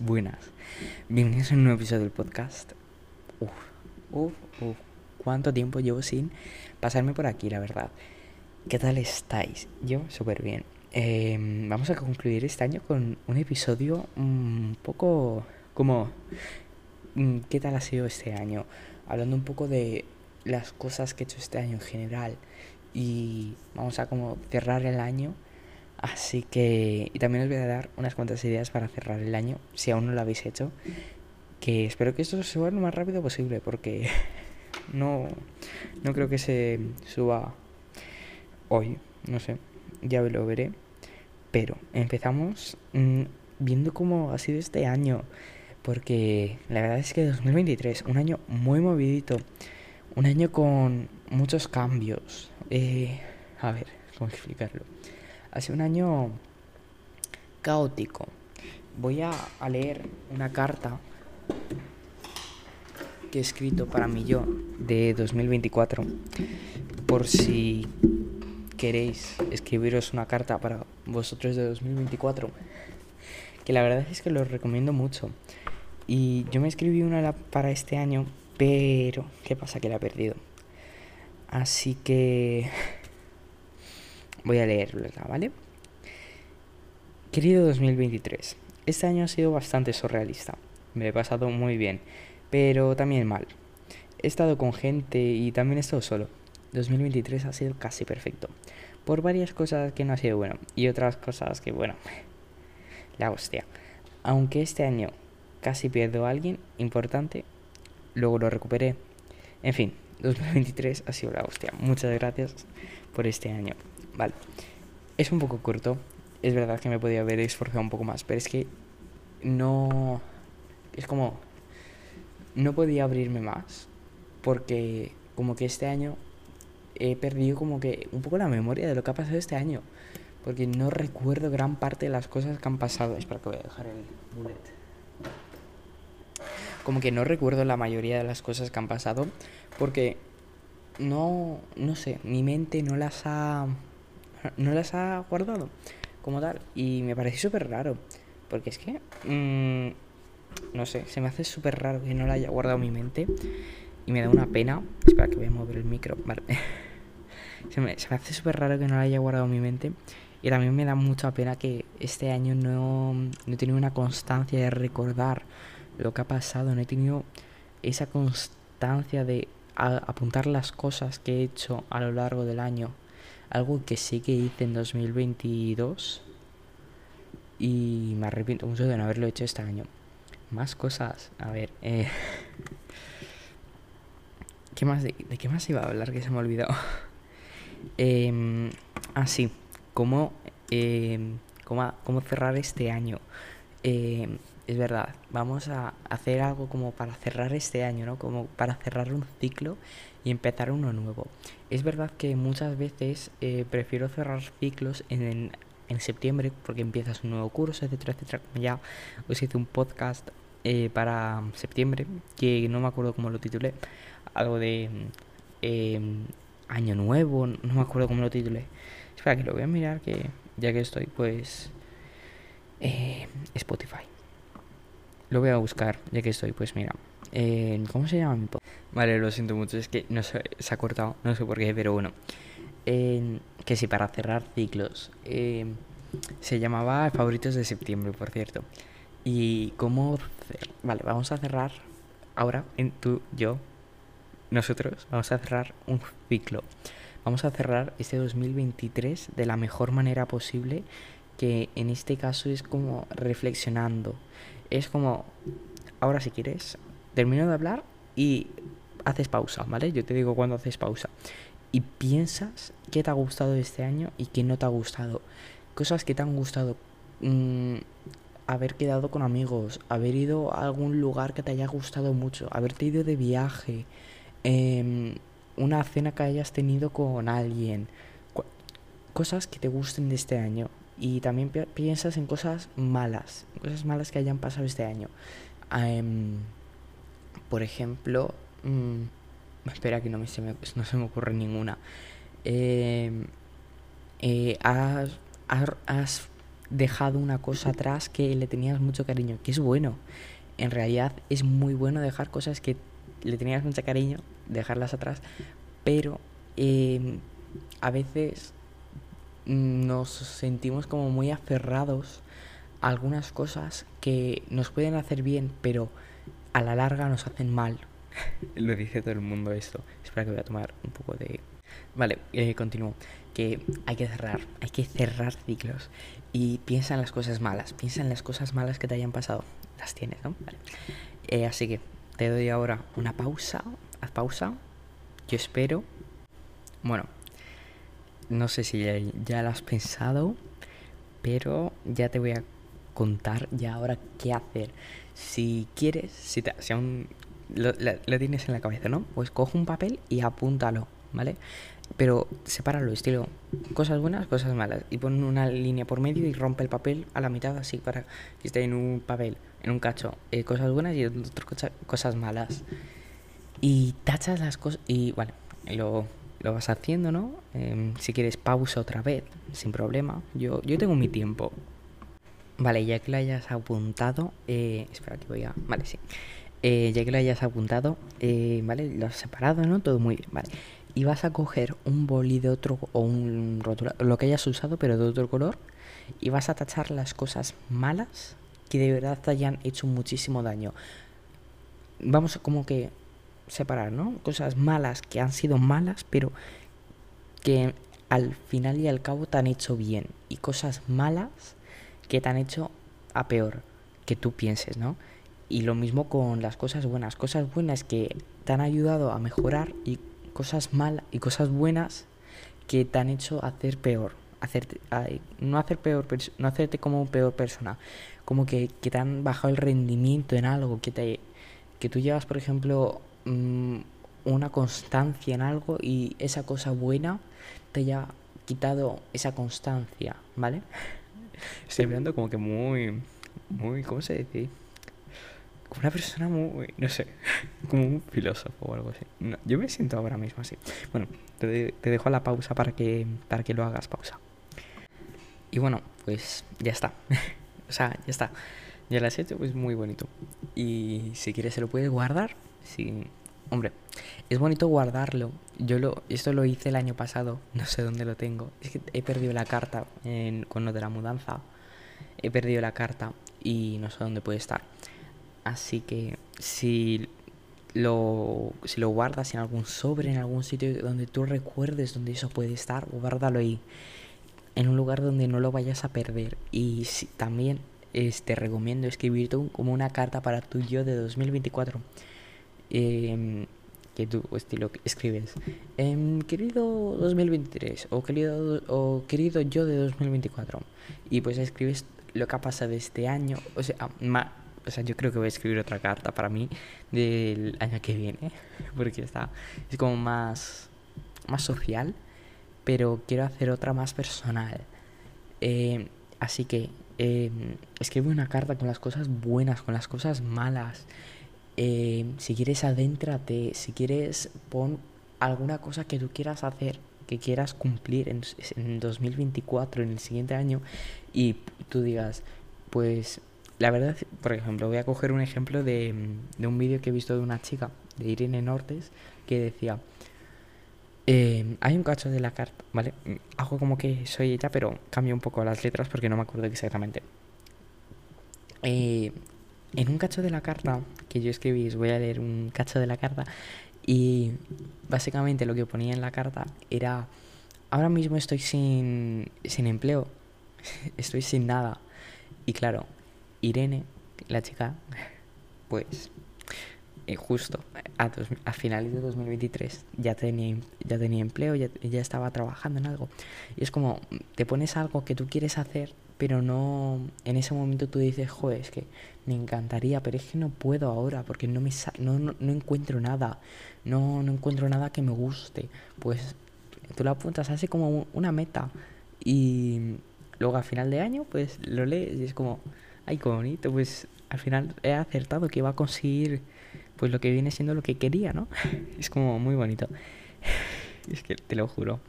Buenas. Bienvenidos a un nuevo episodio del podcast. Uf, uf, uf. ¿Cuánto tiempo llevo sin pasarme por aquí, la verdad? ¿Qué tal estáis? Yo súper bien. Em, vamos a concluir este año con un episodio un poco como... mm, ¿Qué tal ha sido este año? Hablando un poco de las cosas que he hecho este año en general. Y vamos a como cerrar el año Así que, y también os voy a dar unas cuantas ideas para cerrar el año, si aún no lo habéis hecho. Que espero que esto se suba lo más rápido posible, porque no, no creo que se suba hoy, no sé, ya lo veré. Pero empezamos mm, viendo cómo ha sido este año, porque la verdad es que 2023, un año muy movidito, un año con muchos cambios. Eh, a ver, ¿cómo explicarlo? Ha sido un año caótico. Voy a, leer una carta que he escrito para mí yo de 2024. Por si queréis escribiros una carta para vosotros de 2024. Que la verdad es que lo recomiendo mucho. Y yo me escribí una para este año, pero ¿qué pasa? Que la he perdido. Así que voy a leerla, ¿vale? Querido 2023, este año ha sido bastante surrealista. Me he pasado muy bien, pero también mal. He estado con gente y también he estado solo. 2023 ha sido casi perfecto. Por varias cosas que no ha sido bueno y otras cosas que, bueno, la hostia. Aunque este año casi pierdo a alguien importante, luego lo recuperé. En fin, 2023 ha sido la hostia. Muchas gracias por este año. Vale. Es un poco corto. Es verdad que me podía haber esforzado un poco más, pero es que no... Es como... No podía abrirme más. Porque como que este año he perdido como que un poco la memoria de lo que ha pasado este año. Porque no recuerdo gran parte de las cosas que han pasado. Espera que voy a dejar el bullet. Como que no recuerdo la mayoría de las cosas que han pasado. Porque no, no sé, mi mente no las ha, no las ha guardado como tal. Y me parece súper raro. Porque es que, mm, no sé, se me hace súper raro que no la haya guardado mi mente. Y me da una pena. Espera que voy a mover el micro. Vale. se, me, se me hace súper raro que no la haya guardado mi mente. Y también me da mucha pena que este año no, no he tenido una constancia de recordar lo que ha pasado. No he tenido esa constancia de apuntar las cosas que he hecho a lo largo del año. Algo que sí que hice en 2022. Y me arrepiento mucho de no haberlo hecho este año. Más cosas. A ver. Eh... ¿Qué más de, qué más iba a hablar que se me ha olvidado? Em, ah, sí. ¿Cómo, em, cómo, cómo cerrar este año? Em, es verdad, vamos a hacer algo como para cerrar este año, ¿no? Como para cerrar un ciclo y empezar uno nuevo. Es verdad que muchas veces eh, prefiero cerrar ciclos en, en, septiembre porque empiezas un nuevo curso, etcétera, etcétera. Ya os hice un podcast eh, para septiembre que no me acuerdo cómo lo titulé. Algo de eh, año nuevo, no me acuerdo cómo lo titulé. Espera, que lo voy a mirar que ya que estoy, pues... eh, Spotify. Lo voy a buscar, ya que estoy, pues mira. ¿Cómo se llama mi podcast? Vale, lo siento mucho, es que no sé, se ha cortado, no sé por qué, pero bueno. Que sí, para cerrar ciclos. Eh, se llamaba Favoritos de Septiembre, por cierto. Y cómo... Vale, vamos a cerrar ahora, en tú, yo, nosotros, vamos a cerrar un ciclo. Vamos a cerrar este 2023 de la mejor manera posible, que en este caso es como reflexionando. Es como, ahora si quieres, termino de hablar y haces pausa, ¿vale? Yo te digo cuando haces pausa. Y piensas qué te ha gustado este año y qué no te ha gustado. Cosas que te han gustado. mm, haber quedado con amigos, haber ido a algún lugar que te haya gustado mucho, haberte ido de viaje, em, una cena que hayas tenido con alguien, cosas que te gusten de este año. Y también pi- piensas en cosas malas, cosas malas que hayan pasado este año. Em, por ejemplo, mm, espera que no, me, se me, no se me ocurre ninguna. Em, eh, has, has- dejado una cosa atrás que le tenías mucho cariño, que es bueno. En realidad es muy bueno dejar cosas que le tenías mucho cariño, dejarlas atrás, pero em, a veces nos sentimos como muy aferrados a algunas cosas que nos pueden hacer bien, pero a la larga nos hacen mal. Lo dice todo el mundo esto. Espera que voy a tomar un poco de... Vale, eh, continúo. Que hay que cerrar, hay que cerrar ciclos. Y piensa en las cosas malas, piensa en las cosas malas que te hayan pasado. Las tienes, ¿no? Eh, así que te doy ahora una pausa. Haz pausa. Yo espero. Bueno, no sé si ya, ya lo has pensado, pero ya te voy a contar ya ahora qué hacer. Si quieres, si, si aún lo, tienes en la cabeza, ¿no? Pues coge un papel y apúntalo, ¿vale? Pero sepáralo, estilo cosas buenas, cosas malas. Y pon una línea por medio y rompe el papel a la mitad, así para que esté en un papel, en un cacho. Eh, cosas buenas y otras cosas malas. Y tachas las cosas. Y bueno, lo, lo vas haciendo, ¿no? Em, si quieres, pausa otra vez, sin problema. Yo, yo tengo mi tiempo. Vale, ya que lo hayas apuntado, eh, espera que voy a... Vale, sí. Eh, ya que lo hayas apuntado, eh, vale, lo has separado, ¿no? Todo muy bien, vale. Y vas a coger un boli de otro, o un rotulador, lo que hayas usado, pero de otro color, y vas a tachar las cosas malas que de verdad te hayan hecho muchísimo daño. Vamos a como que separar, ¿no? Cosas malas que han sido malas, pero que al final y al cabo te han hecho bien. Y cosas malas que te han hecho a peor que tú pienses, ¿no? Y lo mismo con las cosas buenas, cosas buenas que te han ayudado a mejorar y cosas malas y cosas buenas que te han hecho hacer peor, hacerte, no hacer peor, no hacerte como peor persona, como que, que te han bajado el rendimiento en algo, que te que tú llevas, por ejemplo, mm, una constancia en algo y esa cosa buena te haya quitado esa constancia, ¿vale? Estoy hablando como que muy, muy, ¿cómo se dice? Como una persona muy, no sé, como un filósofo o algo así. yo me siento ahora mismo así. Bueno, te, te dejo la pausa para que, para que lo hagas, pausa. Y bueno, pues ya está. o sea, ya está. Ya lo has hecho, pues muy bonito. Y si quieres se lo puedes guardar. Sí. Hombre, es bonito guardarlo. Yo lo, esto lo hice el año pasado, no sé dónde lo tengo. Es que he perdido la carta con lo de la mudanza. He perdido la carta y no sé dónde puede estar. Así que si lo, si lo guardas en algún sobre, en algún sitio donde tú recuerdes donde eso puede estar, guárdalo ahí. En un lugar donde no lo vayas a perder. Y también te recomiendo escribir como una carta para tu yo de 2024. Em, que tú estilo escribes em, querido 2023 o querido o querido yo de 2024 y pues escribes lo que ha pasado este año o sea o sea yo creo que voy a escribir otra carta para mí del año que viene porque está es como más más social pero quiero hacer otra más personal. Em, así que escribe una carta con las cosas buenas con las cosas malas. Eh, si quieres adéntrate, si quieres pon alguna cosa que tú quieras hacer, que quieras cumplir en, en 2024, en el siguiente año, y tú digas, pues la verdad, por ejemplo, voy a coger un ejemplo de, de un vídeo que he visto de una chica, de Irene Nortes, que decía, eh, hay un cacho de la carta, ¿vale? Hago como que soy ella, pero cambio un poco las letras porque no me acuerdo exactamente. Eh, en un cacho de la carta que yo escribí, voy a leer un cacho de la carta, y básicamente lo que ponía en la carta era, ahora mismo estoy sin, sin empleo, estoy sin nada. Y claro, Irene, la chica, pues eh, justo a, a, finales de 2023 ya tenía, ya tenía empleo, ya, ya estaba trabajando en algo. Y es como, te pones algo que tú quieres hacer pero no en ese momento tú dices, joder, es que me encantaría, pero es que no puedo ahora porque no me no, no, no, encuentro nada, no, no encuentro nada que me guste. Pues tú lo apuntas así como una meta y luego al final de año pues lo lees y es como, ay, qué bonito, pues al final he acertado que iba a conseguir pues lo que viene siendo lo que quería, ¿no? es como muy bonito. es que te lo juro.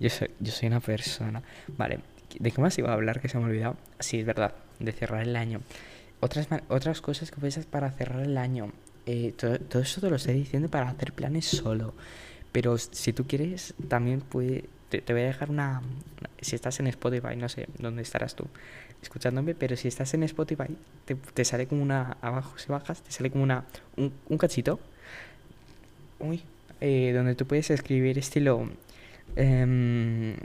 Yo soy, yo soy una persona. Vale, ¿De qué más iba a hablar que se me ha olvidado? Sí, es verdad, de cerrar el año. Otras, otras cosas que puedes hacer para cerrar el año. Eh, todo, eso te lo estoy diciendo para hacer planes solo. Pero si tú quieres, también puede, te, voy a dejar una... Si estás en Spotify, no sé dónde estarás tú escuchándome, pero si estás en Spotify, te, sale como una... Abajo, si bajas, te sale como una... Un, un cachito. Uy. Eh, donde tú puedes escribir estilo... Eh,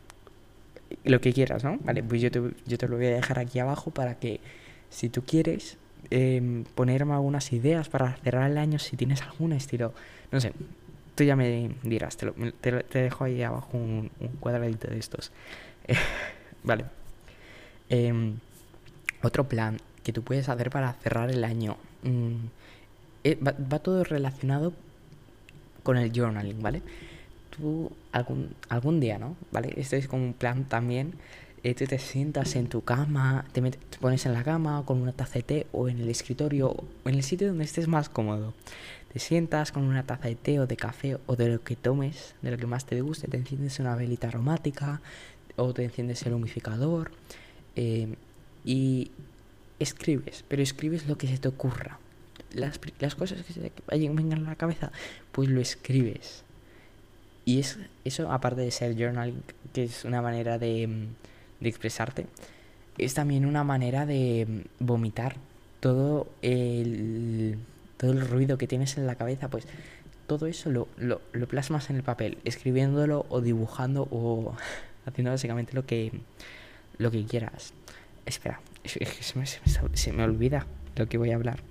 lo que quieras, ¿no? Vale, pues yo te, yo te lo voy a dejar aquí abajo para que si tú quieres eh, ponerme algunas ideas para cerrar el año, si tienes algún estilo, no sé, tú ya me dirás, te, lo, te, dejo ahí abajo un, cuadradito de estos. vale. Eh, otro plan que tú puedes hacer para cerrar el año. Mm, eh, va, va todo relacionado con el journaling, ¿vale? tú algún, algún día, ¿no? ¿Vale? Esto es como un plan también. Eh, tú te sientas en tu cama, te, metes, te, pones en la cama con una taza de té o en el escritorio o en el sitio donde estés más cómodo. Te sientas con una taza de té o de café o de lo que tomes, de lo que más te guste, te enciendes una velita aromática o te enciendes el humificador eh, y escribes, pero escribes lo que se te ocurra. Las, las cosas que se te vengan a la cabeza, pues lo escribes y es, eso, aparte de ser journaling, que es una manera de, de expresarte, es también una manera de vomitar todo el, todo el ruido que tienes en la cabeza, pues todo eso lo, lo, lo plasmas en el papel, escribiéndolo o dibujando o haciendo básicamente lo que, lo que quieras. Espera, se me, se me, se me olvida lo que voy a hablar.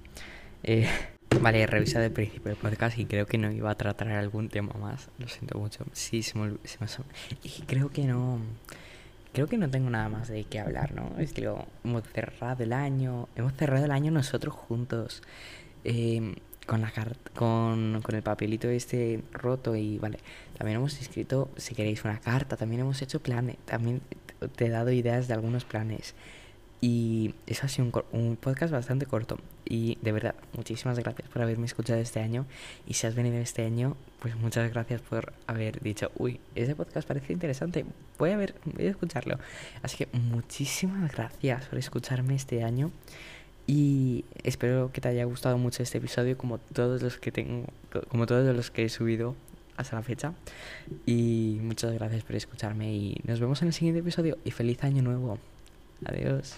Eh, Vale, he revisado el principio del podcast y creo que no iba a tratar algún tema más. Lo siento mucho. Sí, se me, se me Y creo que no. Creo que no tengo nada más de qué hablar, ¿no? Es que hemos cerrado el año. Hemos cerrado el año nosotros juntos. Eh, con la con, con el papelito este roto y vale. También hemos escrito, si queréis, una carta. También hemos hecho planes. También te he dado ideas de algunos planes. Y eso ha sido un, un, podcast bastante corto. Y de verdad, muchísimas gracias por haberme escuchado este año. Y si has venido este año, pues muchas gracias por haber dicho, uy, ese podcast parece interesante. Voy a ver, voy a escucharlo. Así que muchísimas gracias por escucharme este año. Y espero que te haya gustado mucho este episodio, como todos los que tengo, como todos los que he subido hasta la fecha. Y muchas gracias por escucharme. Y nos vemos en el siguiente episodio. Y feliz año nuevo. Adiós.